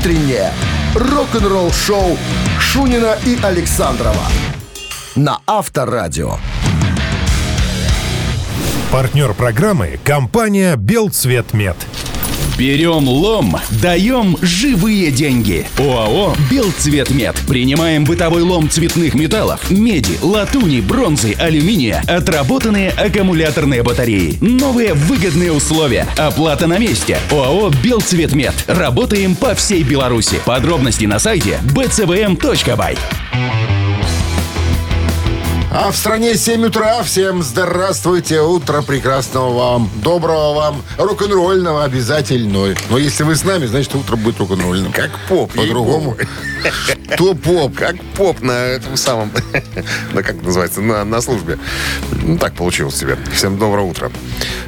утреннее рок-н-ролл-шоу Шунина и Александрова на Авторадио. Партнер программы – компания «Белцветмет». Берем лом, даем живые деньги. ОАО «Белцветмет». Принимаем бытовой лом цветных металлов, меди, латуни, бронзы, алюминия, отработанные аккумуляторные батареи. Новые выгодные условия. Оплата на месте. ОАО «Белцветмет». Работаем по всей Беларуси. Подробности на сайте bcvm.by. А в стране 7 утра. Всем здравствуйте. Утро прекрасного вам. Доброго вам. Рок-н-ролльного обязательно. Но если вы с нами, значит, утро будет рок-н-ролльным. Как поп. По-другому. То поп. Как поп на этом самом... на как называется? На, на службе. Ну, так получилось себе. Всем доброе утро.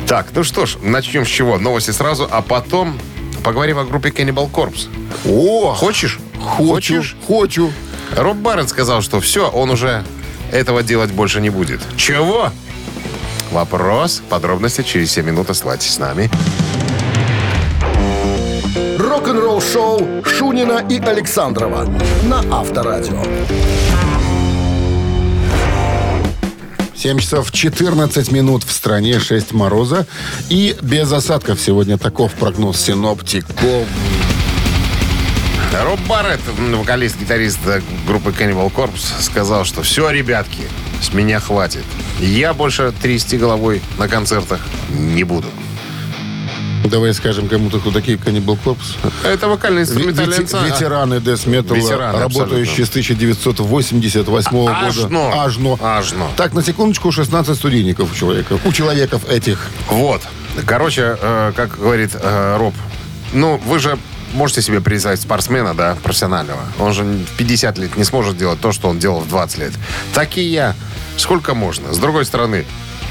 Так, ну что ж, начнем с чего? Новости сразу, а потом поговорим о группе Cannibal Corpse. О, Хочешь? хочу, Хочешь? хочу. Роб Барретт сказал, что все, он уже этого делать больше не будет. Чего? Вопрос. Подробности через 7 минут. Оставайтесь с нами. Рок-н-ролл-шоу Шунина и Александрова на Авторадио. 7 часов 14 минут в стране, 6 мороза. И без осадков сегодня таков прогноз синоптиков. Роб Барретт, м, вокалист-гитарист э, группы Cannibal Corpse, сказал, что все, ребятки, с меня хватит. Я больше трясти головой на концертах не буду. Давай скажем кому-то, кто такие Cannibal Corpse. Это вокально-инструментальный ансамбль. Ветераны Death Metal, Ветераны, работающие с 1988 Аж года. но. Аж но. Аж но. Так, на секундочку, 16 студийников у человека. У человеков этих. Вот. Короче, э, как говорит э, Роб, ну, вы же можете себе представить спортсмена, да, профессионального. Он же в 50 лет не сможет делать то, что он делал в 20 лет. Так и я. Сколько можно? С другой стороны,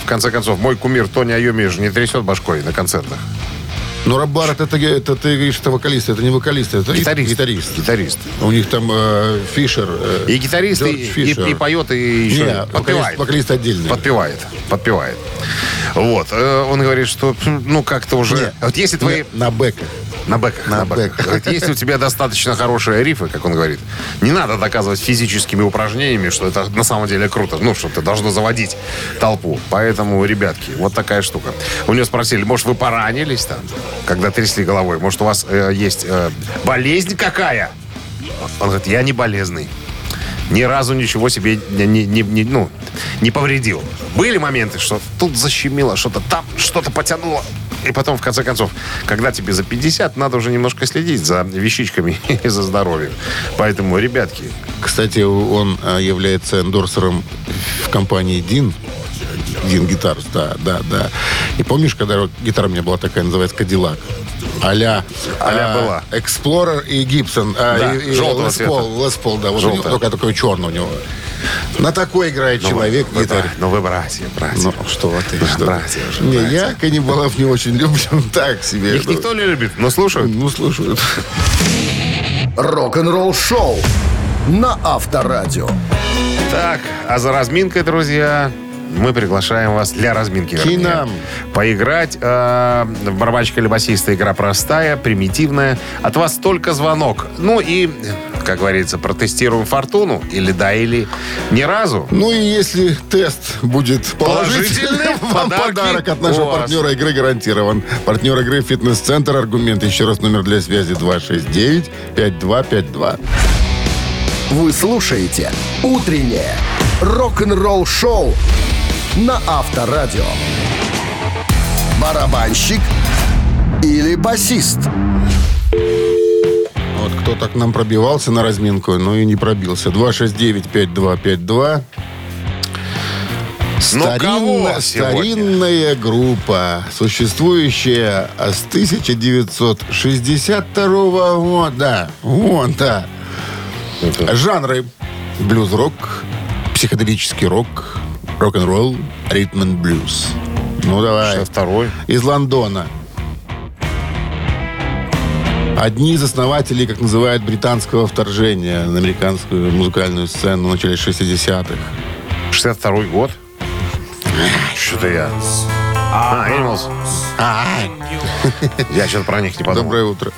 в конце концов, мой кумир Тони Айоми же не трясет башкой на концертах. Но Рабарат, это, это ты говоришь, это вокалист, это не вокалист, это Гитарист. гитарист. Гитарист. У них там э, Фишер. э, И гитарист, и, Джордж и- Фишер. и поет, и еще Не, подпевает. вокалист, вокалист отдельный. Подпевает, подпевает. Вот. Э, Он говорит, что, ну, как-то уже... Не, вот если твои... на бэках. На бэках. На На, бэках. бэках. Говорит, если у тебя достаточно хорошие рифы, как он говорит, не надо доказывать физическими упражнениями, что это на самом деле круто. Ну, что ты должно заводить толпу. Поэтому, ребятки, вот такая штука. У него спросили, может, вы поранились там, когда трясли головой? Может, у вас э, есть э, болезнь какая? Он говорит, я не болезный. Ни разу ничего себе не, не- не- не- ну, не повредил. Были моменты, что тут защемило, что-то там, что-то потянуло. И потом, в конце концов, когда тебе за 50, надо уже немножко следить за вещичками и за здоровьем. Поэтому, ребятки, Кстати, он э, является эндорсером в компании Дин. Дин Гитарс, да, да, да. И помнишь, когда гитара у меня была такая, называется Кадиллак? А-ля, А-ля а, была. Эксплорер и Гибсон. а, Да, и, и желтого Лес цвета. Пол, Лес Пол, да. Вот у него Желтая. только такой черный у него. На такой играет человек вы, гитаре. ну вы братья, братья. Ну, что ты, Да, что братья уже, Не, братья. я каннибалов не очень люблю. Так себе. Их никто не любит, но слушают. Ну, слушают. Рок-н-ролл-шоу на Авторадио. Так, а за разминкой, друзья, мы приглашаем вас для разминки. вернее, Кинам. Поиграть. Э, в барабанщика или басиста игра простая, примитивная. От вас только звонок. Ну и, как говорится, протестируем фортуну. Или да, или ни разу. Ну и если тест будет положительным, вам подарок от нашего партнера игры гарантирован. Партнер игры «Фитнес-центр». Аргумент. Еще раз номер для связи 269-5252. Вы слушаете «Утреннее рок-н-ролл-шоу» на Авторадио. Барабанщик или басист? Вот кто так нам пробивался на разминку, но и не пробился. 269-5252. Ну, кого сегодня? старинная группа, существующая с 1962 года. Вот, да. Жанры. Блюз-рок, психоделический рок, рок-н-ролл, ритм and блюз. Ну, давай. Сейчас второй. Из Лондона. Одни из основателей, как называют, британского вторжения на американскую музыкальную сцену в начале 60-х. 62 год. Что-то я... А, Animals. Я что-то про них не подумал. Доброе утро.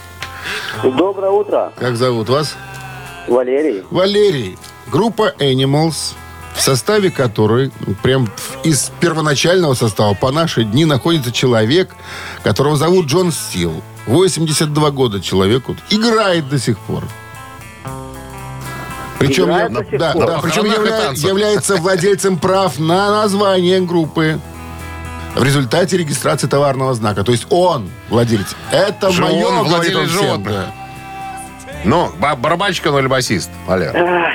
Доброе утро, Как зовут вас? Валерий. Валерий. Группа Animals, в составе которой, ну, прям из первоначального состава по наши дни находится человек, которого зовут Джон Стил. 82 года человеку. Играет до сих пор. Причем, Играет я- до сих да, пор? да, На причем явля- является владельцем прав на название группы. В результате регистрации товарного знака. То есть он владелец. Это мое, он говорит владелец он всем, животных. да. Ну, ба- барабанщик он или басист? Валер.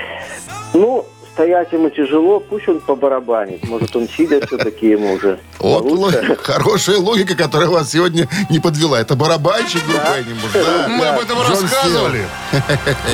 Ну, стоять ему тяжело, пусть он побарабанит. Может, он сидя все-таки ему уже Вот логика, хорошая логика, которая вас сегодня не подвела. Это барабанщик да. Мы об этом Джон рассказывали.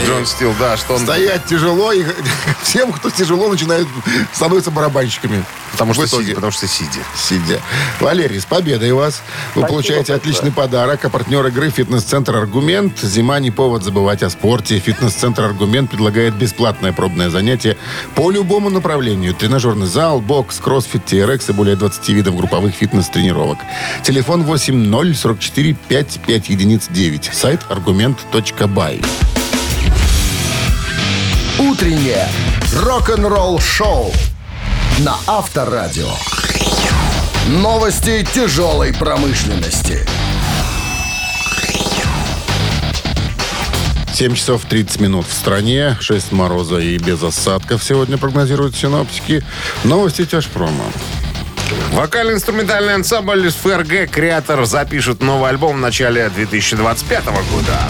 Джон Стил, да, что он... Стоять тяжело, и всем, кто тяжело, начинают становиться барабанщиками. Потому что, сидя, потому что сидя. Сидя. Валерий, с победой вас. Вы Спасибо получаете большое. отличный подарок. А партнер игры «Фитнес-центр Аргумент». Зима не повод забывать о спорте. «Фитнес-центр Аргумент» предлагает бесплатное пробное занятие по любому направлению. Тренажерный зал, бокс, кроссфит, TRX и более 20 видов групповых фитнес-тренировок. Телефон 80 44 55 единиц 9. Сайт аргумент.бай. Утреннее рок-н-ролл-шоу на Авторадио. Новости тяжелой промышленности. 7 часов 30 минут в стране, 6 мороза и без осадков сегодня прогнозируют синоптики. Новости тяжпрома. Вокально-инструментальный ансамбль ФРГ «Креатор» запишет новый альбом в начале 2025 года.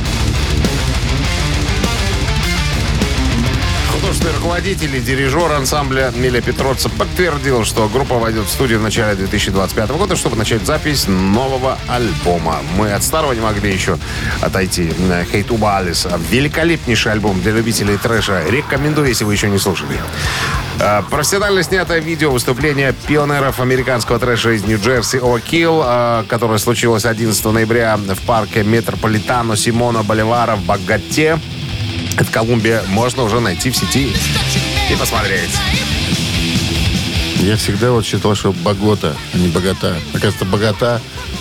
Художественный руководитель и дирижер ансамбля Миля Петроца подтвердил, что группа войдет в студию в начале 2025 года, чтобы начать запись нового альбома. Мы от старого не могли еще отойти. Хейтуба Алис. Великолепнейший альбом для любителей трэша. Рекомендую, если вы еще не слушали. Э, Профессионально снятое видео выступления пионеров американского трэша из Нью-Джерси О'Килл, э, которое случилось 11 ноября в парке Метрополитано Симона Боливара в Богате. Это Колумбия. Можно уже найти в сети и посмотреть. Я всегда вот считал, что богота, а не богата. Оказывается, богата,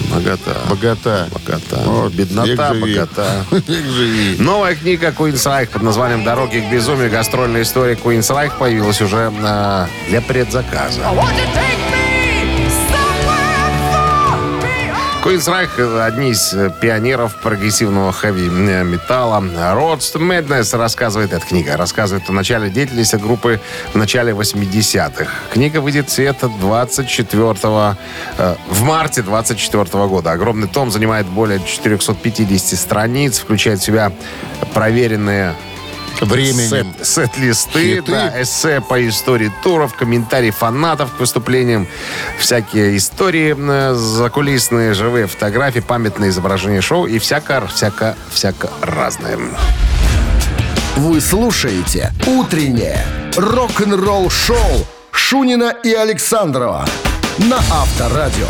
Богата. богата. Богата. Вот, Беднота, век живи. богата. Век живи. Новая книга Reich под названием «Дороги к безумию. Гастрольная история Reich» появилась уже э, для предзаказа. Reich – одни из э, пионеров прогрессивного хэви-металла. Roads to Madness рассказывает, эта книга рассказывает о начале деятельности группы в начале 80-х. Книга выйдет в свет 24 э, в марте 24 года. Огромный том занимает более 450 страниц, включает в себя проверенные Временем. Сет- Сет-листы, Хиты. да, эссе по истории туров, комментарии фанатов к выступлениям, всякие истории закулисные, живые фотографии, памятные изображения шоу и всяко, всяко, всяко разное. Вы слушаете «Утреннее рок-н-ролл-шоу» Шунина и Александрова на Авторадио.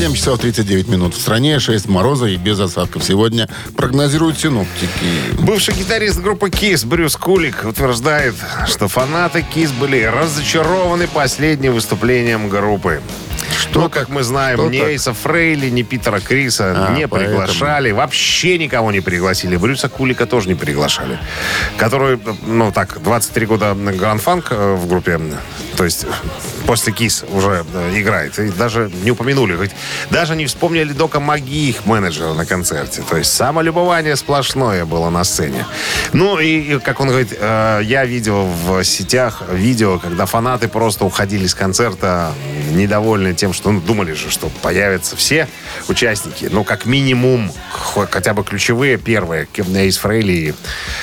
7 часов 39 минут в стране, 6 мороза и без осадков. Сегодня прогнозируют синоптики. Бывший гитарист группы Kiss Брюс Кулик утверждает, что фанаты Kiss были разочарованы последним выступлением группы. Что ну, как мы знаем, что ни так? Эйса Фрейли, ни Питера Криса А, не поэтому. приглашали. Вообще никого не пригласили. Брюса Кулика тоже не приглашали. Который, ну так, 23 года гранд-фанк э, в группе, то есть после КИС уже э, играет. И даже не упомянули, хоть даже не вспомнили Дока Маги, их менеджера на концерте. То есть самолюбование сплошное было на сцене. Ну и, и, как он говорит, э, я видел в сетях видео, когда фанаты просто уходили с концерта недовольны тем, что ну, думали же, что появятся все участники. Ну, как минимум, хо- хотя бы ключевые первые. Эйс Фрейли и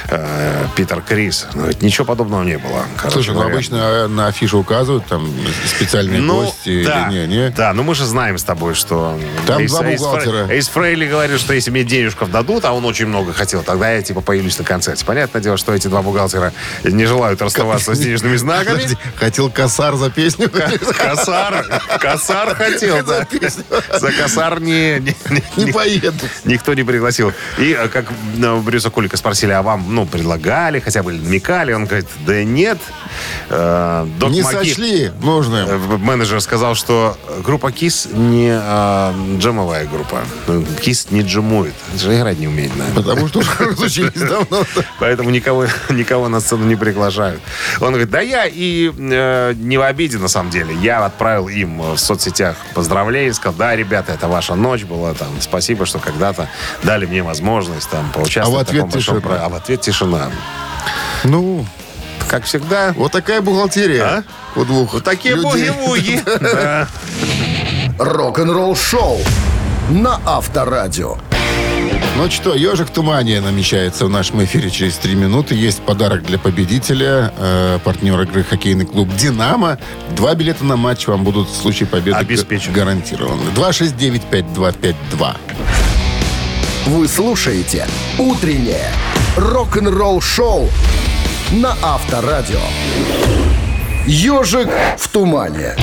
э, Питер Крис. Но ведь ничего подобного не было. Слушай, ну говоря. обычно э, на афишу указывают там специальные Ну, гости да, или не, не? да, но мы же знаем с тобой, что... Там Эйс- два бухгалтера. Эйс Фрейли говорит, что если мне денежков дадут, а он очень много хотел, тогда я типа появлюсь на концерте. Понятное дело, что эти два бухгалтера не желают расставаться с денежными знаками. Подожди, хотел косар за песню? Косар, косар хотел, да. За косар не, не, поеду. никто не пригласил. И э, как э, Брюса Кулика спросили, а вам, ну, предлагали, хотя бы намекали? Он говорит, да нет. Э, Док Не Маки- сочли нужным. Э, Менеджер сказал, что группа Кис не джемовая группа. Кис не джемует. Же играть не умеет, наверное. Потому что уже разучились давно. Поэтому никого, никого на сцену не приглашают. Он говорит, да я и э, не в обиде, на самом деле. Я отправил им в соцсетях поздравления, сказал, да, ребята, это ваша ночь была, там, спасибо, что когда-то дали мне возможность там поучаствовать А в ответ таком большом тишина. про- А в ответ тишина. Ну, Как всегда. вот такая бухгалтерия. А? У двух Вот такие буги-вуги. Рок-н-ролл шоу на Авторадио. Ну что, ежик в тумане намечается в нашем эфире через три минуты. Есть подарок для победителя, э, партнер игры хоккейный клуб «Динамо». Два билета на матч вам будут в случае победы Обеспечены. га- гарантированы. 269-5252. Вы слушаете «Утреннее рок-н-ролл шоу» на Авторадио. «Ежик в тумане».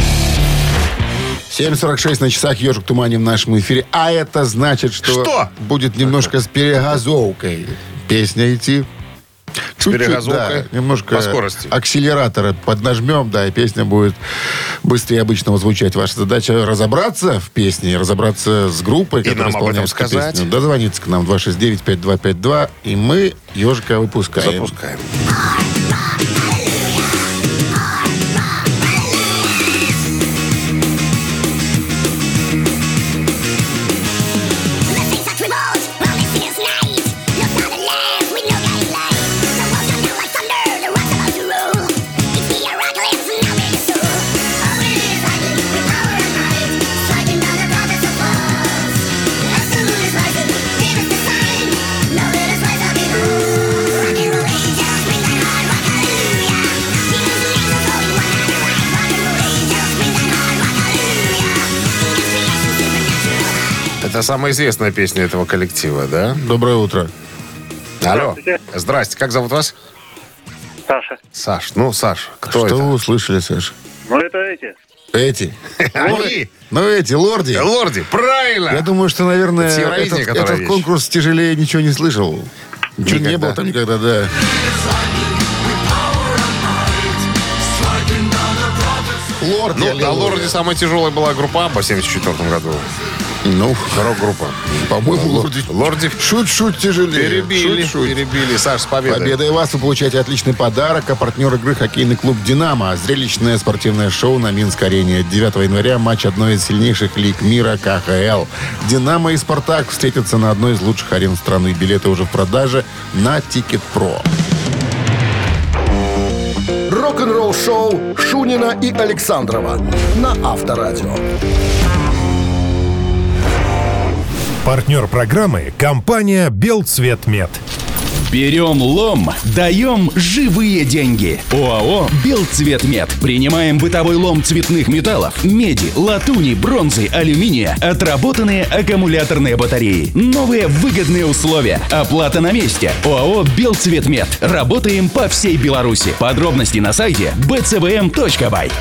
7.46 на часах «Ежик тумане» в нашем эфире. А это значит, что, Что? будет немножко с перегазовкой песня идти. Чуть-чуть, перегазовкой? да, немножко По скорости? акселератора поднажмем, да, и песня будет быстрее обычного звучать. Ваша задача разобраться в песне, разобраться с группой, которая нам об этом сказать. песню. Дозвониться к нам 269-5252, и мы ежика выпускаем. Запускаем. Это самая известная песня этого коллектива, да? Доброе утро. Алло. Здрасте. Как зовут вас? Саша. Саш. Ну, Саш, кто Что это? вы услышали, Саш? Ну, это эти. Эти. Они. Ну, эти, лорди. Лорди, правильно. Я думаю, что, наверное, Это этот, этот вещь. конкурс тяжелее ничего не слышал. Ничего не Никогда. было там никогда, да. Лорд, Ну, на лил, Лорде самая тяжелая была группа в 74 году. Ну, Рок-группа. по-моему, лорди. Лорди Шут-шут тяжелее. перебили, Шут-шут. перебили. Саш, с победой. Победой вас вы получаете отличный подарок, а партнер игры хоккейный клуб «Динамо». Зрелищное спортивное шоу на Минск-арене. 9 января матч одной из сильнейших лиг мира КХЛ. «Динамо» и «Спартак» встретятся на одной из лучших арен страны. Билеты уже в продаже на Тикет.Про. Рок-н-ролл шоу Шунина и Александрова на Авторадио. Партнер программы – компания «Белцветмет». Берем лом, даем живые деньги. ОАО «Белцветмет». Принимаем бытовой лом цветных металлов, меди, латуни, бронзы, алюминия, отработанные аккумуляторные батареи. Новые выгодные условия. Оплата на месте. ОАО «Белцветмет». Работаем по всей Беларуси. Подробности на сайте bcvm.by.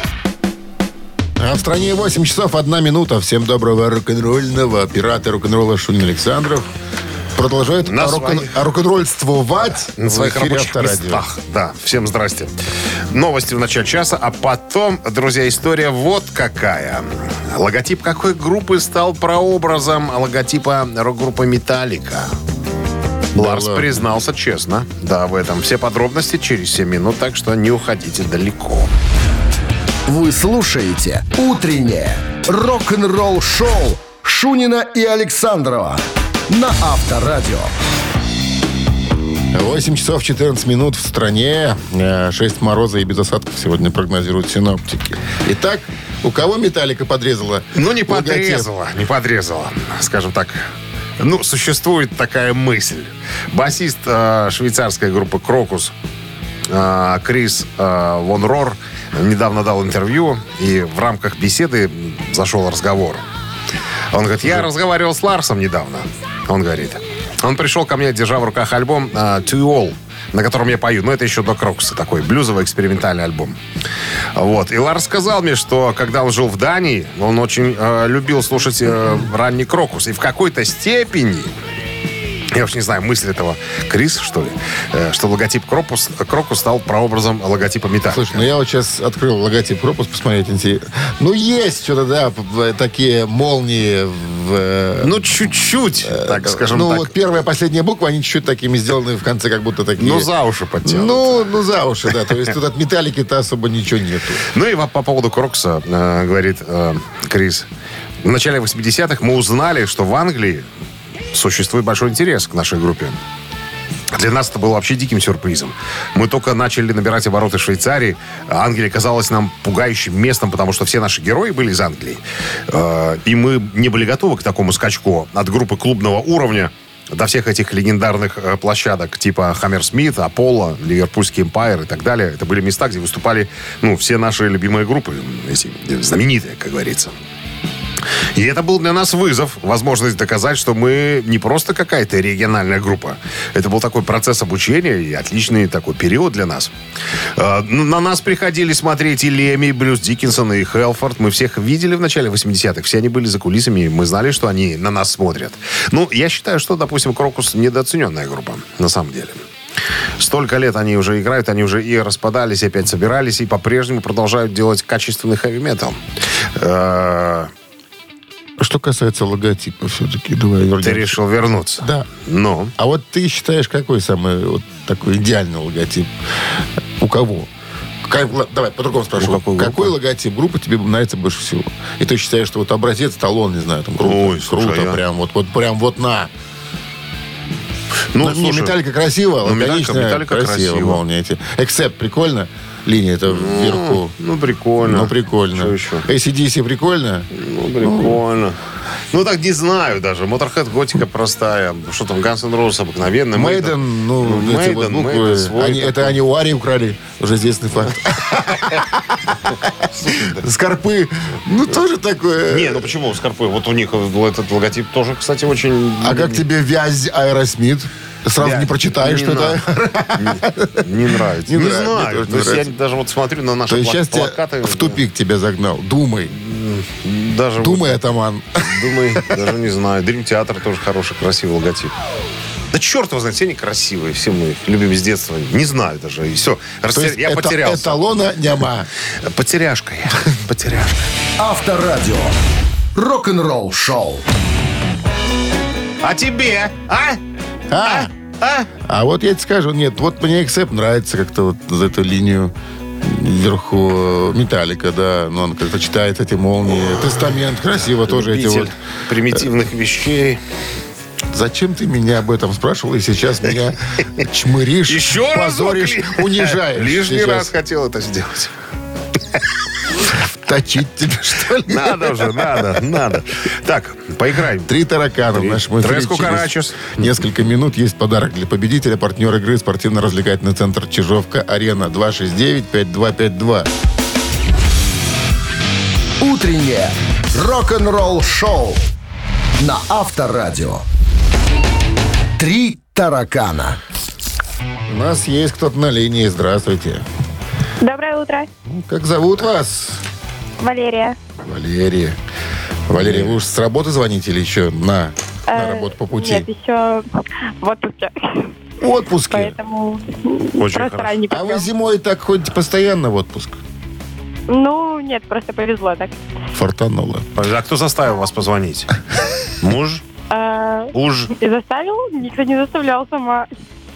А в стране 8 часов 1 минута. Всем доброго рок-н-ролльного. Оператор рок-н-ролла Шунин Александров продолжает На рок- своих- рок-н-ролльствовать на своих рабочих Авторадио. местах. Да, всем здрасте. Новости в начале часа, а потом, друзья, история вот какая. Логотип какой группы стал прообразом логотипа рок-группы «Металлика»? Ларс ладно. признался честно. Да, в этом все подробности через 7 минут, так что не уходите далеко. Вы слушаете «Утреннее рок-н-ролл-шоу» Шунина и Александрова на Авторадио. 8 часов 14 минут в стране. 6 мороза и без осадков сегодня прогнозируют синоптики. Итак, у кого металлика подрезала? Ну, не логотип? подрезала, не подрезала. Скажем так, ну, существует такая мысль. Басист э, швейцарской группы «Крокус» э, Крис э, Вон Рор недавно дал интервью, и в рамках беседы зашел разговор. Он говорит, я разговаривал с Ларсом недавно. Он говорит, он пришел ко мне, держа в руках альбом э, «To All», на котором я пою. Но это еще до Крокуса такой блюзовый экспериментальный альбом. Вот. И Ларс сказал мне, что когда он жил в Дании, он очень э, любил слушать э, ранний Крокус. И в какой-то степени я уж не знаю, мысль этого Крис, что ли, э, что логотип Krokus, Krokus стал прообразом логотипа Металлика. Слушай, ну я вот сейчас открыл логотип Krokus, посмотреть интересно. Ну, есть что-то, да, такие молнии в... э, Ну, чуть-чуть, так скажем ну, так. вот первая, последняя буква, они чуть-чуть такими сделаны в конце, как будто такие... Ну, за уши подтянут. Ну, ну, за уши, да. То есть тут от металлики-то особо ничего нету. Ну и по, по поводу Крокуса, э, говорит э, Крис. В начале 80-х мы узнали, что в Англии существует большой интерес к нашей группе. Для нас это было вообще диким сюрпризом. Мы только начали набирать обороты Швейцарии. Англия казалась нам пугающим местом, потому что все наши герои были из Англии. Э, И мы не были готовы к такому скачку от группы клубного уровня до всех этих легендарных э, площадок типа Хаммерсмит, Аполло, Ливерпульский Эмпайр и так далее. Это были места, где выступали ну, все наши любимые группы, эти знаменитые, как говорится. И это был для нас вызов, возможность доказать, что мы не просто какая-то региональная группа. Это был такой процесс обучения и отличный такой период для нас. Э, ну, На нас приходили смотреть и Леми, и Брюс Диккенсон, и Хелфорд. Мы всех видели в начале 80-х. Все они были за кулисами, и мы знали, что они на нас смотрят. Ну, я считаю, что, допустим, Крокус недооцененная группа, на самом деле. Столько лет они уже играют, они уже и распадались, и опять собирались, и по-прежнему продолжают делать качественный хэви-метал. Э, Что касается логотипа все-таки, давай Ты вернемся. решил вернуться? Да. Ну, А вот ты считаешь, какой самый вот такой идеальный логотип? У кого? Как- давай, по-другому спрошу. У какой какой, логотип группы тебе нравится больше всего? И ты считаешь, что вот образец, талон, не знаю, там круто, Ой, слушай, круто, я- прям вот, вот прям вот на. ну, Ну, не, слушай, металлика красиво, ну, Металлика- Металлика красиво, красиво. Эксепт прикольно, линия это вверху. ну, прикольно. Ну, прикольно. Что еще? ACDC прикольно? Ну, прикольно. Ну, так не знаю даже. Моторхед готика простая. Что там, Guns N' Roses обыкновенный. Мейден, ну, Ну, эти вот буквы, Maiden свой они- это они у Ари украли, уже известный факт. Скорпы, ну, тоже такое. Не, ну почему Скорпы? Вот у них этот логотип тоже, кстати, очень... А как тебе вязь Аэросмит? Сразу Я- не прочитаешь, не что это. Не, не нравится. Не Не, нравится, мне знаю. То есть я даже вот смотрю на наши То плакаты. в тупик тебя загнал. Думай. Даже вот Думай, атаман. Думаю, даже не знаю. Dream Theater тоже хороший, красивый логотип. Да черт его знает, все они красивые, все мы их любим с детства. Не знаю даже, и все. То есть я это- потерялся. эталона няма. Потеряшка я, потеряшка. Авторадио. Рок-н-ролл шоу. А тебе, а? А, А? а вот я тебе скажу, нет, вот мне Эксеп нравится как-то вот за эту линию вверху э, металлика, да, но он как-то читает эти молнии. Тестамент, красиво тоже эти вот. примитивных вещей. Зачем ты меня об этом спрашивал, и сейчас меня чмыришь, Еще позоришь, унижаешь. Лишний раз хотел это сделать. Точить тебе, что ли? Надо уже, надо, надо. Так, поиграем. Три таракана в нашем эфире. Трес Через Кукарачес. Несколько минут есть подарок для победителя. Партнер игры спортивно-развлекательный центр Чижовка-Арена 269-5252. Утреннее рок-н-ролл шоу на Авторадио. Три таракана. У нас есть кто-то на линии. Здравствуйте. Доброе утро, Ну, Как зовут вас? Валерия. Валерия. Валерия, вы уж с работы звоните или еще на, на Э, работу по пути? Нет, еще в отпуске. В отпуске. Поэтому Очень просто хорошо. ранний А вы зимой так ходите постоянно в отпуск? Ну, нет, просто повезло так. Фортануло. А кто заставил вас позвонить? Муж? А, Уж? и заставил? Никто не заставлял сама.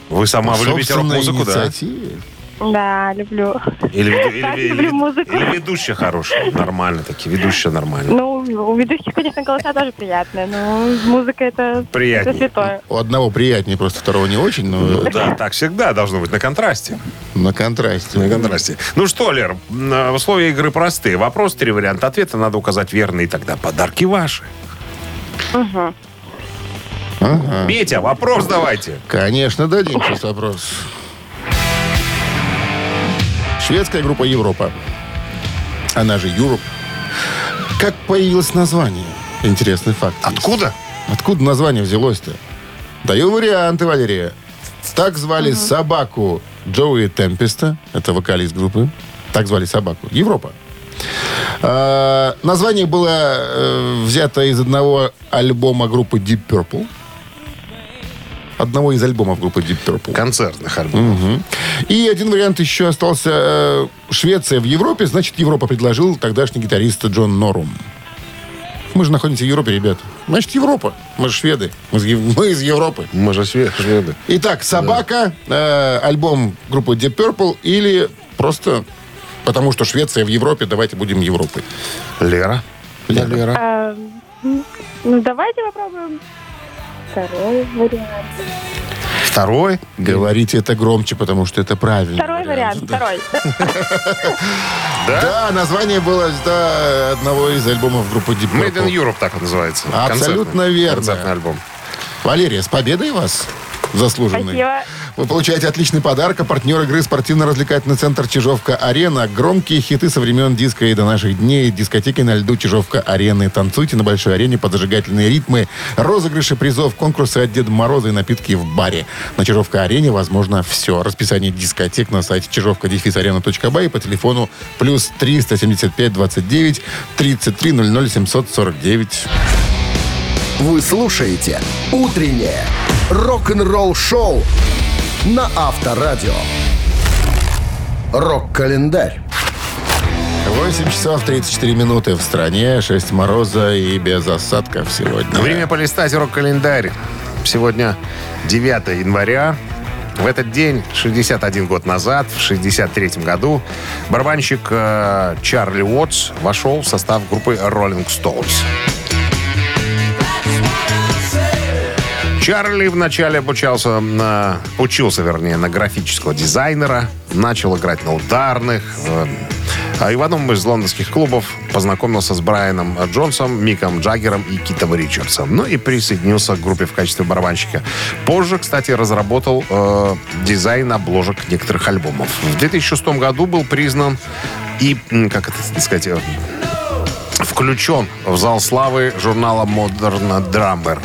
Вы сама, вы любите Собственной рок-музыку, да? инициативе. Да, люблю. Или, веду- Так, или- люблю или- музыку. или ведущая хорошая, нормально такие, ведущая нормально. Ну, у ведущих, конечно, голоса тоже приятные, но музыка это, Приятнее. это святое. У одного приятнее, просто второго не очень, но Ну да, так всегда должно быть на контрасте. на контрасте. На контрасте. Ну что, Лер, м, условия игры простые. Вопрос, три варианта ответа, надо указать верный, и тогда подарки ваши. Мгм. Ага. Петя, вопрос давайте. Конечно, дадим сейчас вопрос. Шведская группа Европа. Она же Юроп. Как появилось название? Интересный факт. есть. Откуда? Откуда название взялось-то? Даю варианты, Валерия. Так звали собаку Джоуи Темпеста. Это вокалист группы. Так звали собаку. Европа. А, название было э, взято из одного альбома группы Deep Purple. Одного из альбомов группы Deep Purple. Концертных альбомов. Мгм. И один вариант еще остался. э, Швеция в Европе, значит, Европа предложил тогдашний гитарист Джон Норум. Мы же находимся в Европе, ребят. Значит, Европа. Мы же шведы. Мы мы из Европы. Мы же шведы. Итак, «Собака», э, альбом группы Deep Purple или просто потому, что Швеция в Европе, давайте будем Европой. Лера. Да, Лера. А, м, ну, давайте попробуем второй вариант. Второй. Говорите это громче, потому что это правильно. Второй вариант, второй. Да, название было да, одного из альбомов группы Deep Made in Purple. Europe так называется. Абсолютно верно. Концертный альбом. Валерия, с победой вас! Заслуженный. Спасибо. Вы получаете отличный подарок. А партнер игры спортивно-развлекательный центр «Чижовка-Арена». Громкие хиты со времен диска и до наших дней. Дискотеки на льду «Чижовка-Арены». Танцуйте на большой арене под зажигательные ритмы. Розыгрыши призов, конкурсы от Деда Мороза и напитки в баре. На «Чижовка-Арене» возможно все. Расписание дискотек на сайте чижовка-арена.бай и по телефону плюс 375 29 33 00 749. Вы слушаете «Утреннее рок-н-ролл-шоу» на Авторадио. Рок-календарь. 8 часов 34 минуты в стране, 6 мороза и без осадков сегодня. Время полистать рок-календарь. Сегодня 9 января. В этот день, 61 год назад, в 63 году, барабанщик э, Чарли Уотс вошел в состав группы Rolling Stones. Чарли вначале обучался на, учился, вернее, на графического дизайнера, начал играть на ударных, а в одном из лондонских клубов познакомился с Брайаном Джонсом, Миком Джаггером и Китом Ричардсом. Ну и присоединился к группе в качестве барабанщика. Позже, кстати, разработал э, дизайн обложек некоторых альбомов. В 2006 году был признан и, как это сказать, э, включен в зал славы журнала Modern Drummer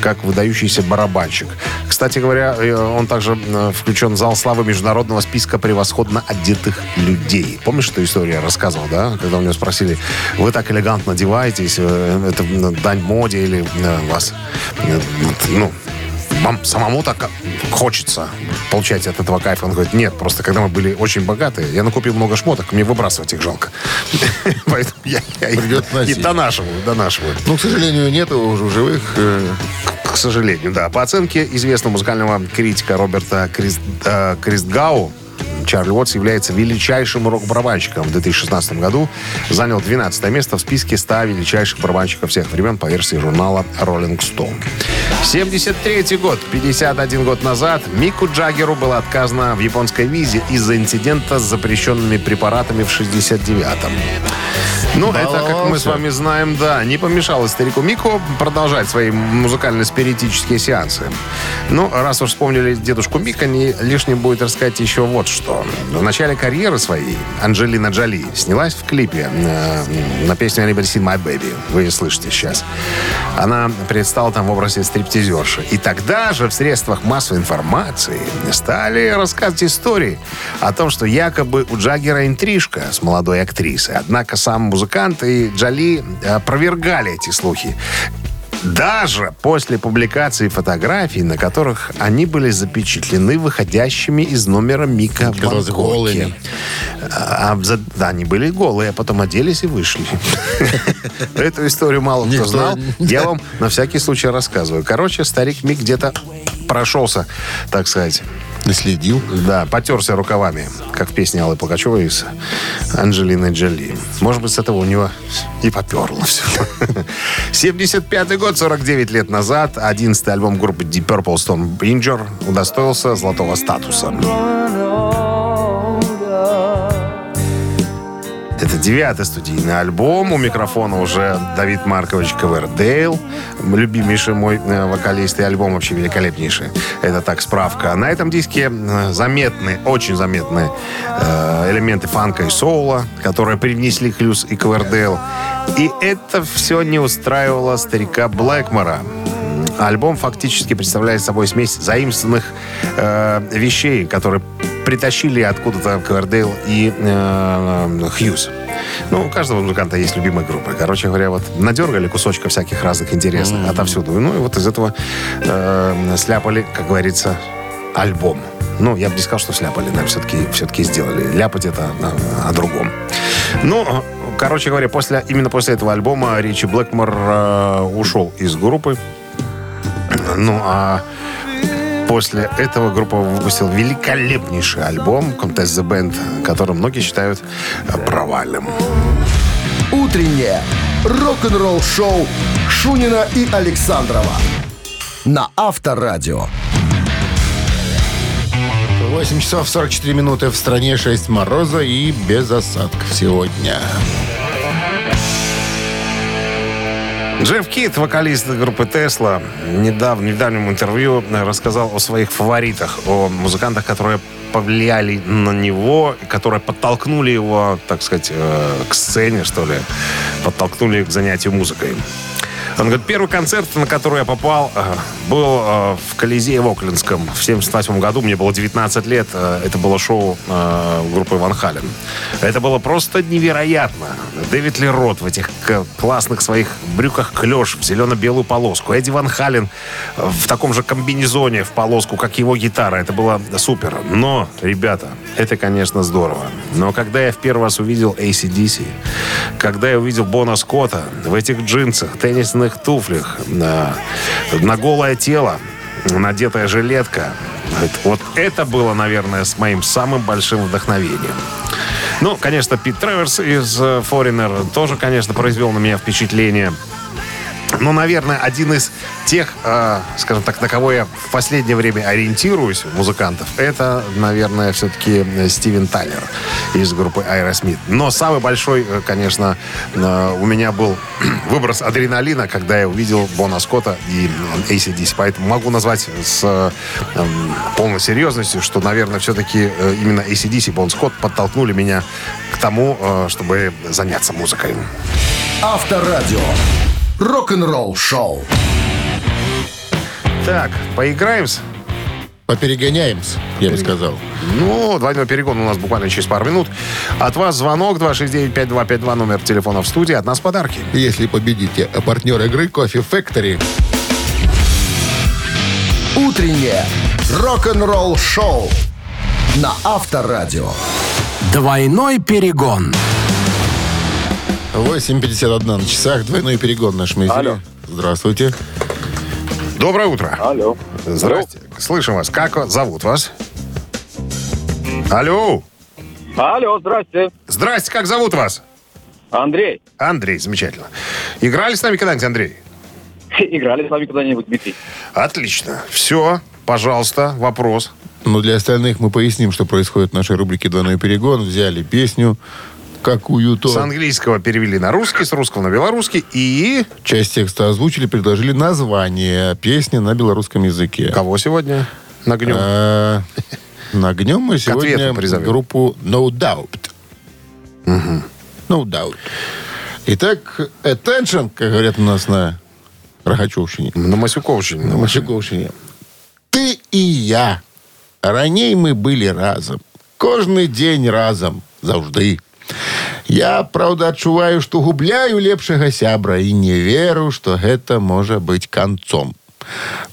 как выдающийся барабанщик. Кстати говоря, э, он также э, включен в зал славы международного списка превосходно одетых людей. Помнишь эту историю я рассказывал, да? Когда у него спросили, вы так элегантно одеваетесь, э, это дань моде или вас, ну, вам самому так хочется получать от этого кайф. Он говорит, нет, просто когда мы были очень богатые, я накупил много шмоток, мне выбрасывать их жалко. Поэтому я их и донашиваю, донашиваю. Ну, к сожалению, нету уже живых. э, К сожалению, да. По оценке известного музыкального критика Роберта Крист, э, Кристгау, Чарли Уотс является величайшим рок-барабанщиком. В 2016 году занял 12 место в списке 100 величайших барабанщиков всех времен по версии журнала Rolling Stone. 73 год, 51 год назад, Мику Джаггеру было отказано в японской визе из-за инцидента с запрещенными препаратами в 69-м. Ну, это, как мы с вами знаем, да, не помешало старику Мико продолжать свои музыкально-спиритические сеансы. Ну, раз уж вспомнили дедушку Мика, не лишним будет рассказать еще вот что. В начале карьеры своей Анджелина Джоли снялась в клипе э, на песню «Anybody Seen My Baby». Вы ее слышите сейчас. Она предстала там в образе стриптизерши. И тогда же в средствах массовой информации стали рассказывать истории о том, что якобы у Джаггера интрижка с молодой актрисой. Однако сам музыкант и Джоли опровергали эти слухи. Даже после публикации фотографий, на которых они были запечатлены выходящими из номера Мика в Казалось, Бангкоке. голыми. А, а, да, они были голые, а потом оделись и вышли. Эту историю мало кто знал. Я вам на всякий случай рассказываю. Короче, старик Мик где-то прошелся, так сказать. Следил. Да, потерся рукавами, как в песне Аллы Пугачевой из Анджелины Джоли. Может быть, с этого у него и поперло все. 75 год, 49 лет назад, 11 альбом группы Deep Purple Stone Injure удостоился золотого статуса. Это девятый студийный альбом. У микрофона уже Давид Маркович Ковердейл. Любимейший мой э, вокалист и альбом вообще великолепнейший. Это так, справка. На этом диске э, заметны, очень заметны э, элементы фанка и соула, которые привнесли Хлюс и Ковердейл. И это все не устраивало старика Блэкмора. Альбом фактически представляет собой смесь заимствованных э, вещей, которые притащили откуда-то Ковердейл и э, Хьюз. Ну, у каждого музыканта есть любимая группа. Короче говоря, вот надергали кусочка всяких разных интересных отовсюду. Ну, и вот из этого э, сляпали, как говорится, альбом. Ну, я бы не сказал, что сляпали, наверное, все-таки, все-таки сделали. Ляпать это о, о другом. Ну, короче говоря, после, именно после этого альбома Ричи Блэкмор э, ушел из группы. Ну, а после этого группа выпустила великолепнейший альбом Contest the Band, который многие считают э, провальным. Утреннее рок-н-ролл-шоу Шунина и Александрова на Авторадио. 8 часов 44 минуты в стране, 6 мороза и без осадков сегодня. Джефф Кит, вокалист группы Тесла, недавно, в недавнем интервью рассказал о своих фаворитах, о музыкантах, которые повлияли на него, которые подтолкнули его, так сказать, э, к сцене, что ли, подтолкнули к занятию музыкой. Он говорит, первый концерт, на который я попал, э, был э, в Колизее в Оклендском в 78 году. Мне было 19 лет. Э, Это было шоу группы Ван Хален. Это было просто невероятно. Дэвид Ли Рот в этих классных своих брюках клеш в зелено-белую полоску. Эдди Ван Хален в таком же комбинезоне в полоску, как его гитара. Это было супер. Но, ребята, это, конечно, здорово. Но когда я в первый раз увидел ACDC, когда я увидел Бона Скотта в этих джинсах, теннисных туфлях, на, на голое тело, надетая жилетка, вот- вот это было, наверное, с моим самым большим вдохновением. Ну, конечно, Пит Треверс из э, Foreigner тоже, конечно, произвел на меня впечатление. Ну, наверное, один из тех, э, скажем так, на кого я в последнее время ориентируюсь, музыкантов, это, наверное, все-таки Стивен Тайлер из группы Aerosmith. Но самый большой, э, конечно, э, у меня был выброс адреналина, когда я увидел Бона Скотта и э, ACDC. Поэтому могу назвать с э, эм, полной серьезностью, что, наверное, все-таки э, именно ACDC и Бон Скотт подтолкнули меня к тому, э, чтобы заняться музыкой. Авторадио. Рок-н-ролл шоу. Так, поиграем-с? Поперегоняемся, я бы сказал. Ну, двойной перегон у нас буквально через пару минут. От вас звонок 269-5252, номер телефона в студии. От нас подарки. Если победите, а партнер игры Кофе Factory. Утреннее рок-н-ролл шоу на Авторадио. Двойной перегон. 8.51 на часах, двойной перегон в нашем эфире. Алло. Здравствуйте. Доброе утро. Алло. Здрасте. Слышим вас. Как зовут вас? Алло. Алло, здрасте. Здрасте, как зовут вас? Андрей. Андрей, замечательно. Играли с нами когда-нибудь, Андрей? Играли с вами когда-нибудь, Дмитрий? Отлично. Все, пожалуйста, вопрос. Ну, для остальных мы поясним, что происходит в нашей рубрике «Двойной перегон». Взяли песню какую-то. С английского перевели на русский, с русского на белорусский. И Часть текста озвучили, предложили название песни на белорусском языке. кого сегодня нагнем? А, Нагнем мы сегодня группу No Doubt. No Doubt. Итак, attention, как говорят у нас на Рогачевщине. На Масюковщине. На Мощаковщине. Ты и я. Раней мы были разом. Кожны день разом. Завжды. Я, правда, адчуваю, што губляю лепшага сябра і не веру, што гэта можа быць канцом.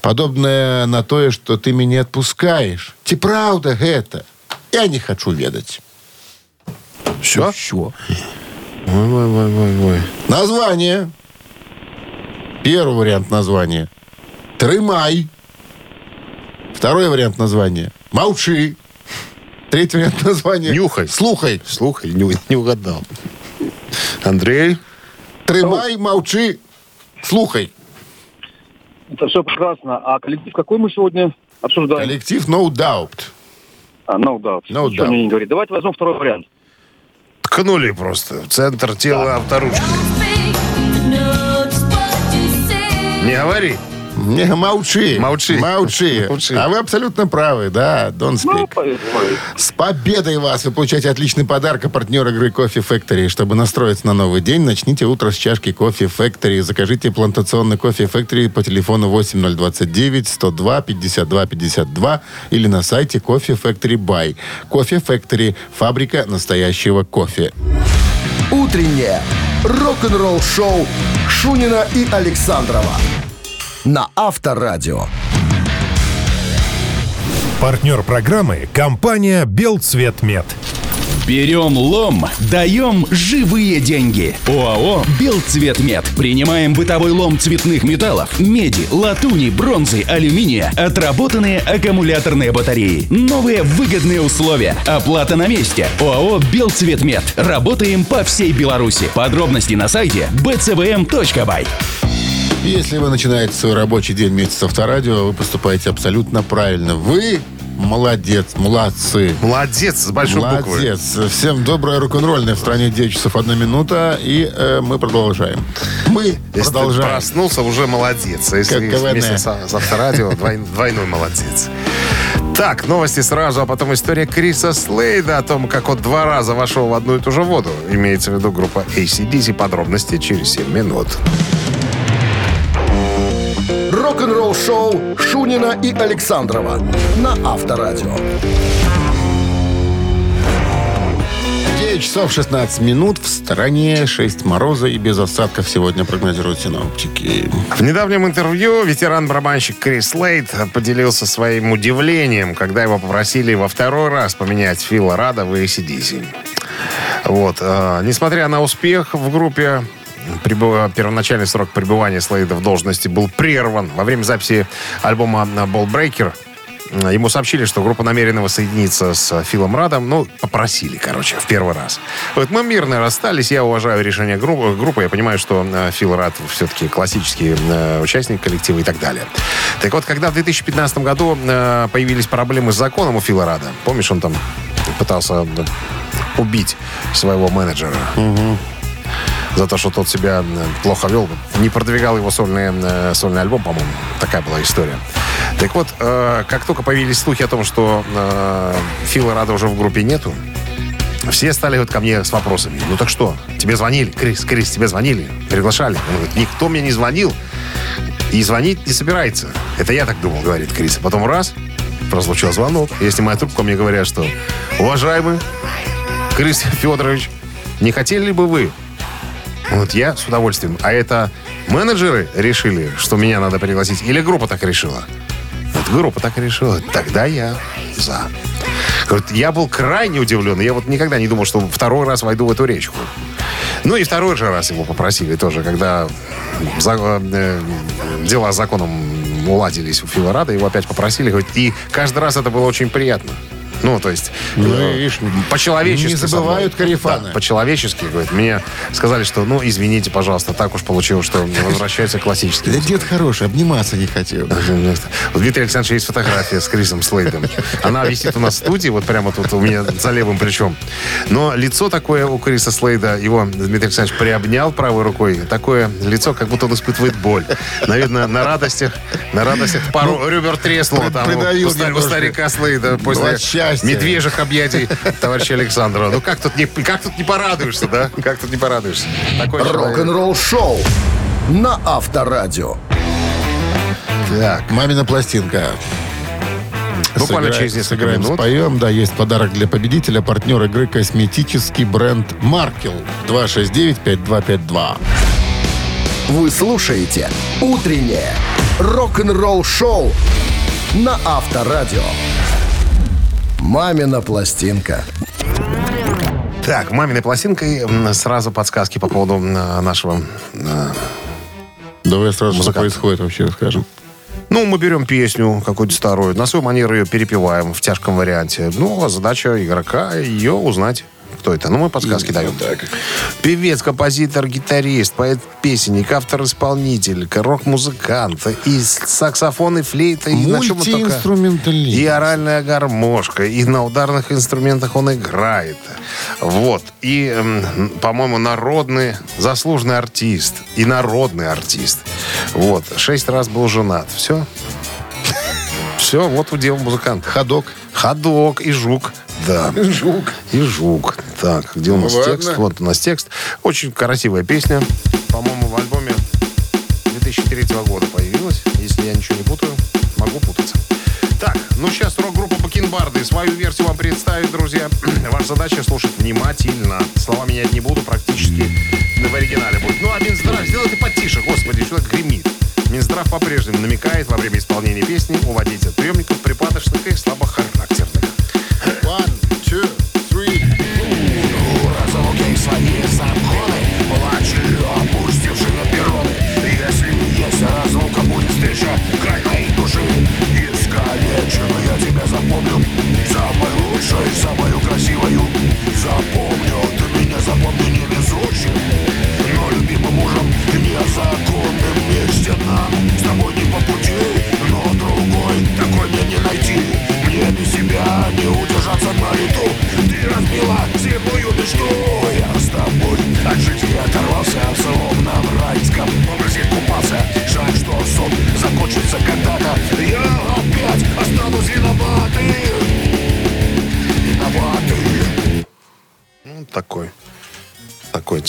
Падобнае на тое, што ты мяне адпускаеш. Ці праўда гэта? Я не хачу ведаць. Все? Що? Ой, ой, ой, ой, ой. Название. Первый вариант названия. Трымай. Второй вариант названия. Молчи. Третий вариант названия. Нюхай. Слухай. Слухай, не, не угадал. Андрей? Трымай, молчи. Слухай. Это все прекрасно. А коллектив какой мы сегодня обсуждаем? Коллектив No Doubt. А, no doubt. No Ничего doubt. мне не говорит. Давайте возьмем второй вариант. Ткнули просто. в Центр тела авторучкой. Не говори. Не, молчи. Молчи. Молчи. Молчи. А вы абсолютно правы, да. Don't Ну, поехали. С победой вас! Вы получаете отличный подарок от партнера игры Кофе Factory. Чтобы настроиться на новый день, начните утро с чашки Кофе Factory. Закажите плантационный Кофе Factory по телефону 8029 102 52 52 или на сайте Кофе Factory Buy. Кофе Factory – фабрика настоящего кофе. Утреннее рок-н-ролл-шоу Шунина и Александрова на Авторадио. Партнер программы – компания «Белцветмет». Берем лом, даем живые деньги. ОАО «Белцветмет». Принимаем бытовой лом цветных металлов, меди, латуни, бронзы, алюминия, отработанные аккумуляторные батареи. Новые выгодные условия. Оплата на месте. ОАО «Белцветмет». Работаем по всей Беларуси. Подробности на сайте bcvm.by. Если вы начинаете свой рабочий день вместе с Авторадио, вы поступаете абсолютно правильно. Вы молодец, молодцы. Молодец, с большой буквы. Молодец. Всем доброе рок-н-ролльное в стране 9 часов 1 минута. И э, мы продолжаем. Мы Если продолжаем. проснулся, уже молодец. А если Как КВН. вместе с, с авторадио, двой- двойной молодец. Так, новости сразу, а потом история Криса Слейда о том, как он два раза вошел в одну и ту же воду. Имеется в виду группа ACDC. Подробности через 7 минут. Рок-н-ролл-шоу Шунина и Александрова на Авторадио. 9 часов 16 минут. В стороне 6 мороза и без осадков сегодня прогнозируют синоптики. В недавнем интервью ветеран-барабанщик Крис Лейд поделился своим удивлением, когда его попросили во второй раз поменять Фила Рада в ACDC. Вот. э, несмотря на успех в группе, прибыв- первоначальный срок пребывания Слейда в должности был прерван. Во время записи альбома Breaker э, ему сообщили, что группа намерена воссоединиться с Филом Радом. Ну, попросили, короче, в первый раз. Вот мы мирно расстались. Я уважаю решение группы. группы. Я понимаю, что э, Фил Рад все-таки классический э, участник коллектива и так далее. Так вот, когда в 2015 году появились проблемы с законом у Фила Рада, помнишь, он там пытался убить своего менеджера за то, что тот себя э, плохо вел, не продвигал его сольный, э, сольный альбом, по-моему. Такая была история. Так вот, э, как только появились слухи о том, что э, Фила Рада уже в группе нету, все стали вот ко мне с вопросами. Ну так что, тебе звонили? Крис, Крис, тебе звонили? Приглашали? Он говорит, никто мне не звонил и звонить не собирается. Это я так думал, говорит Крис. А потом раз, прозвучал звонок. Я снимаю трубку, мне говорят, что уважаемый Крис Федорович, не хотели ли бы вы вот я с удовольствием. А это менеджеры решили, что меня надо пригласить? Или группа так решила? Вот группа так решила. Тогда я за. Я был крайне удивлен. Я вот никогда не думал, что второй раз войду в эту речку. Ну и второй же раз его попросили тоже, когда за- э, дела с законом уладились у Фила Рада, его опять попросили. Говорит, и каждый раз это было очень приятно. Ну, то есть, Ну, э, по-человечески. не забывают мной. корефаны. Да, по-человечески, говорит. Мне сказали, что, ну, извините, пожалуйста, так уж получилось, что возвращается классический. Да дед хороший, обниматься не хотел. У Дмитрия Александровича есть фотография с Крисом Слейдом. Она висит у нас в студии, вот прямо тут у меня за левым плечом. Но лицо такое у Криса Слейда, его Дмитрий Александрович приобнял правой рукой. Такое лицо, как будто он испытывает боль. Наверное, на радостях, на радостях пару ребер треснуло там у, старика Слейда после счастья. медвежьих объятий товарища Александрова. Ну как тут не, как тут не порадуешься, да? Как тут не порадуешься? Такой человек. Рок-н-ролл-шоу на Авторадио. Так. Мамина пластинка. Буквально Сыграем- через несколько сыграем, минут. споем. Да, есть подарок для победителя. Партнер игры косметический бренд Маркел. 269-5252. Вы слушаете «Утреннее рок-н-ролл-шоу» на Авторадио. «Мамина пластинка». Так, маминой пластинкой сразу подсказки по поводу нашего... Давай сразу, что Музыкант. происходит вообще, скажем. Ну, мы берем песню какую-то старую, на свою манеру ее перепеваем в тяжком варианте. Ну, а задача игрока ее узнать. Кто это? Ну, мы подсказки даем. Певец, композитор, гитарист, поэт-песенник, автор-исполнитель, рок-музыкант, и саксофон, и флейта, и на чем. Мультиинструменталист. И оральная гармошка, и на ударных инструментах он играет. Вот. И, по-моему, народный, заслуженный артист. И народный артист. Вот. Шесть раз был женат. Все. Все, вот удел музыканта. Ходок. Ходок и жук. Да. Жук. И жук. Так, где у нас ладно. текст? Вот у нас текст. Очень красивая песня. По-моему, в альбоме 2003 года появилась. Если я ничего не путаю, могу путаться. Так, ну сейчас рок-группа Бакинбар Ломбарды свою версию вам представит, друзья. Ваша задача слушать внимательно. Слова менять не буду, практически в оригинале будет. Ну, а Минздрав, сделай ты потише, господи, что так гремит. Минздрав по-прежнему намекает во время исполнения песни уводить от приемников припадочных и слабохарактерных. Запомню. Самой лучшей, самую красивую Запомню,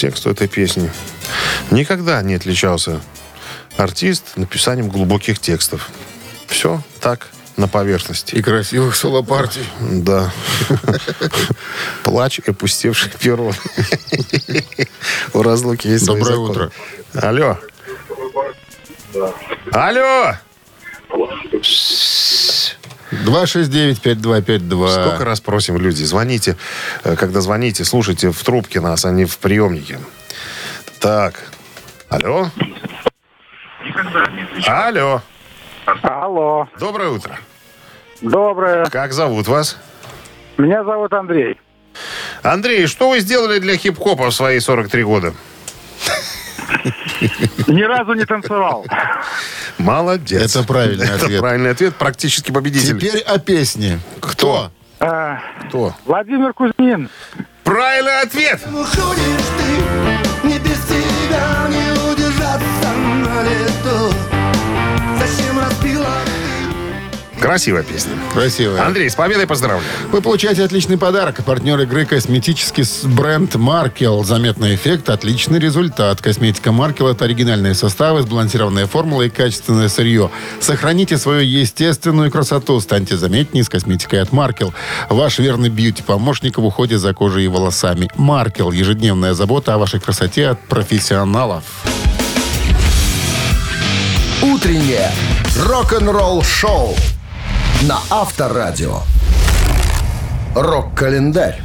Такой текст у этой песни. Никогда не отличался артист написанием глубоких текстов. Все так, на поверхности. И красивых соло-партий. Да. Плач и опустевший перо. У разлуки есть Доброе утро. Алло. Алло. 269-5252. Сколько раз просим люди, звоните, э, когда звоните, слушайте в трубке нас, а не в приемнике. Так. Алло. Алло. Алло, Доброе утро. доброе. Как зовут вас? Меня зовут Андрей. Андрей, что вы сделали для хип-хопа в свои 43 года? Ни разу не танцевал. Молодец. Это правильный Это ответ. правильный ответ, практически победитель. Теперь о песне. Кто? А, Кто? Владимир Кузьмин. Правильный ответ! Уходишь ты, не без тебя не удержаться на лету Зачем разбила Красивая песня. Красивая. Андрей, с победой поздравляю. Вы получаете отличный подарок. Партнер игры косметический с- бренд Маркел. Заметный эффект, отличный результат. Косметика Маркел – это оригинальные составы, сбалансированная формула и качественное сырье. Сохраните свою естественную красоту. Станьте заметнее с косметикой от Маркел. Ваш верный бьюти-помощник в уходе за кожей и волосами. Маркел – ежедневная забота о вашей красоте от профессионалов. Утреннее рок-н-ролл-шоу на Авторадио. Рок-календарь.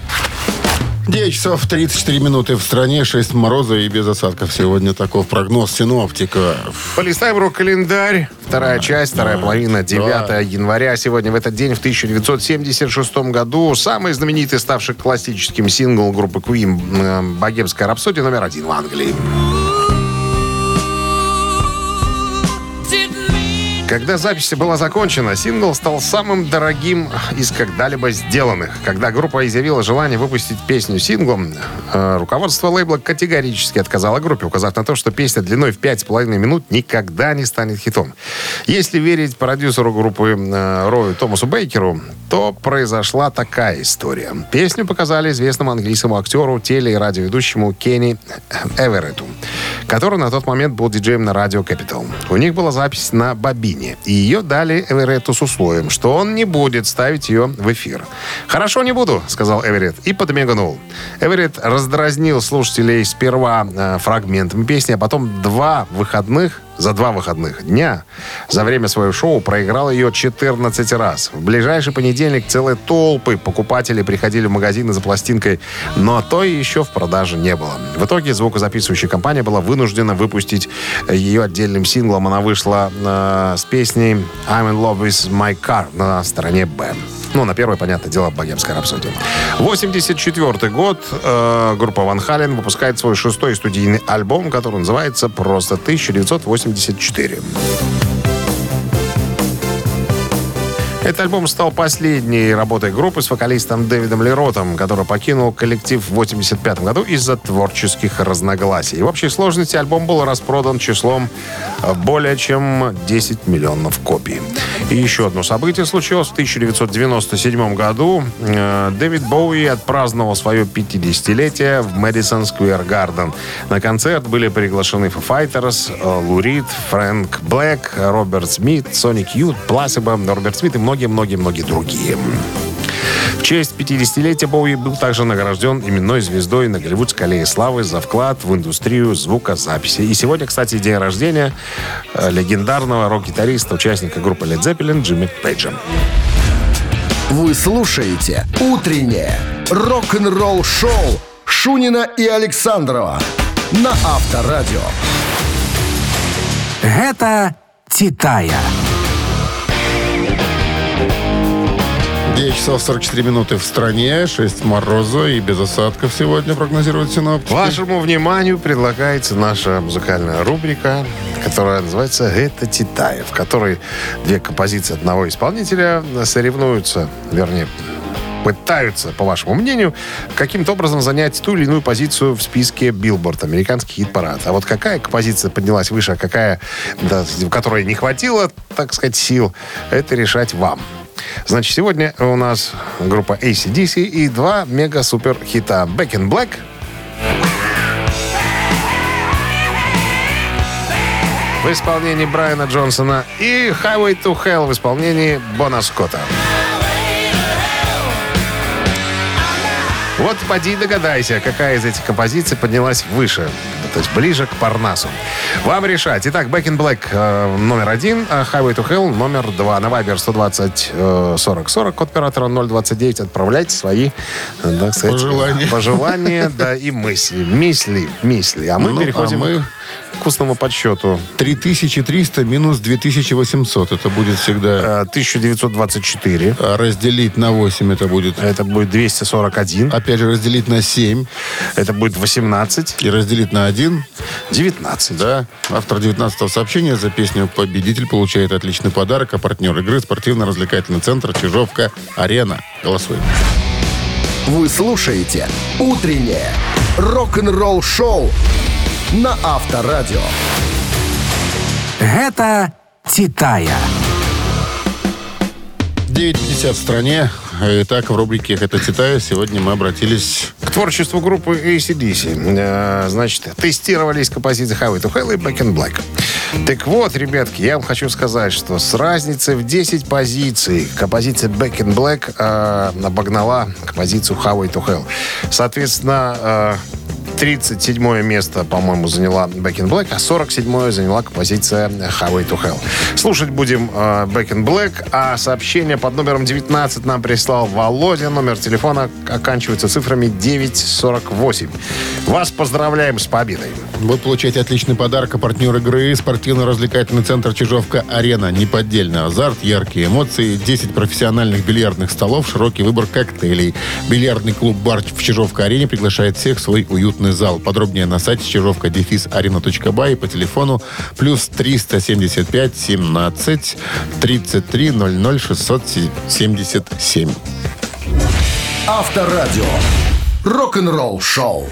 9 часов 34 минуты в стране, 6 мороза и без осадков. Сегодня таков прогноз синоптика. Полистаем рок-календарь. Вторая часть, вторая половина, 9 января. Сегодня в этот день, в 1976 году, самый знаменитый, ставший классическим сингл группы Queen э, «Богемская рапсодия» номер один в Англии. Когда запись была закончена, сингл стал самым дорогим из когда-либо сделанных. Когда группа изъявила желание выпустить песню синглом, э, руководство лейбла категорически отказало группе, указав на то, что песня длиной в 5,5 минут никогда не станет хитом. Если верить продюсеру группы э, Рою Томасу Бейкеру, то произошла такая история. Песню показали известному английскому актеру, теле- и радиоведущему Кенни Эверетту, который на тот момент был диджеем на радио Capital. У них была запись на бобине, и ее дали Эверетту с условием, что он не будет ставить ее в эфир. «Хорошо, не буду», — сказал Эверетт и подмигнул. Эверетт раздразнил слушателей сперва э, фрагментом песни, а потом два выходных за два выходных дня за время своего шоу проиграл ее 14 раз. В ближайший понедельник целые толпы покупателей приходили в магазины за пластинкой, но той еще в продаже не было. В итоге звукозаписывающая компания была вынуждена выпустить ее отдельным синглом. Она вышла э, с песней «I'm in love with my car» на стороне «Б». Ну, на первое, понятное дело, «Богемская рапсодия». 84 год. э, группа Ван Хален выпускает свой шестой студийный альбом, который называется просто «1984». Этот альбом стал последней работой группы с вокалистом Дэвидом Ли Ротом, который покинул коллектив в 1985 году из-за творческих разногласий. В общей сложности альбом был распродан числом э, более чем 10 миллионов копий. И еще одно событие случилось в 1997 году. Э, Дэвид Боуи отпраздновал свое 50-летие в Мэдисон Сквер Гарден. На концерт были приглашены Foo Fighters, э, Лу Рид, Фрэнк Блэк, Роберт Смит, Sonic Youth, Placebo, Роберт Смит и многие-многие-многие другие. В честь 50-летия Боуи был также награжден именной звездой на Голливудской аллее славы за вклад в индустрию звукозаписи. И сегодня, кстати, день рождения э, легендарного рок-гитариста, участника группы Led Zeppelin Джимми Пейджа. Вы слушаете «Утреннее рок-н-ролл-шоу» Шунина и Александрова на Авторадио. Гэта «Титая». 9 часов 44 минуты в стране, 6 мороза и без осадков сегодня прогнозируют синоптики. Вашему вниманию предлагается наша музыкальная рубрика, которая называется «Это Титаев», в которой две композиции одного исполнителя соревнуются, вернее, пытаются, по вашему мнению, каким-то образом занять ту или иную позицию в списке Billboard, американский хит-парад. А вот какая композиция поднялась выше, а какая, да, в которой не хватило, так сказать, сил, это решать вам. Значит, сегодня у нас группа ACDC и два мега-супер хита Back in Black в исполнении Брайана Джонсона и Highway to Hell в исполнении Бона Скотта. Вот поди догадайся, какая из этих композиций поднялась выше, то есть ближе к Парнасу. Вам решать. Итак, Back in Black э, номер один, а Highway to Hell номер два. На Viber 120 э, 40 40, код оператора 029. Отправляйте свои, э, так сказать, Пожелания. пожелания, да, и мысли. Мысли, мысли. А мы Ну, а переходим мы- к вкусному подсчету. 3300 минус 2800. Это будет всегда... Э, 1924. а Разделить на 8 это будет... Это будет 241. Опять же, разделить на 7 Это будет 18. и разделить на 1. 19. Да. Автор 19-го сообщения за песню «Победитель» получает отличный подарок, а партнер игры спортивно-развлекательный центр «Чижовка-Арена». Голосуем. Вы слушаете «Утреннее рок-н-ролл-шоу» на Авторадио. Гэта «Титая». 9.50 в стране. Итак, в рубрике «Это Титая» сегодня мы обратились... К творчеству группы ACDC. Э, Значит, тестировались композиции Highway to Hell и Back in Black. Так вот, ребятки, я вам хочу сказать, что с разницей в 10 позиций композиция Back in Black э, обогнала композицию Highway to Hell. Соответственно, э, 37 место, по-моему, заняла Back in Black, а 47 заняла композиция Highway to Hell. Слушать будем э, Back in Black, а сообщение под номером 19 нам прислал Володя. Номер телефона оканчивается цифрами 948. Вас поздравляем с победой. Вот получаете отличный подарок, а партнер игры спортивно-развлекательный центр «Чижовка-Арена». Неподдельный азарт, яркие эмоции, 10 профессиональных бильярдных столов, широкий выбор коктейлей. Бильярдный клуб-бар в «Чижовка-Арене» приглашает всех в свой уютный зал. Подробнее на сайте чижовка дефис арена.бай и по телефону плюс 375 17 33 00 677. Авторадио. Рок-н-ролл-шоу.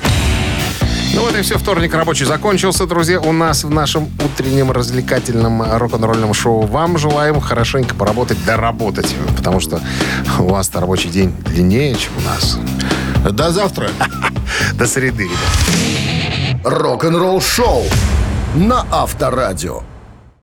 Ну вот и все, вторник рабочий закончился, друзья. У нас в нашем утреннем развлекательном рок-н-ролльном шоу вам желаем хорошенько поработать, доработать. Потому что у вас-то рабочий день длиннее, чем у нас. До завтра. До среды, ребят. Рок-н-ролл-шоу на Авторадио.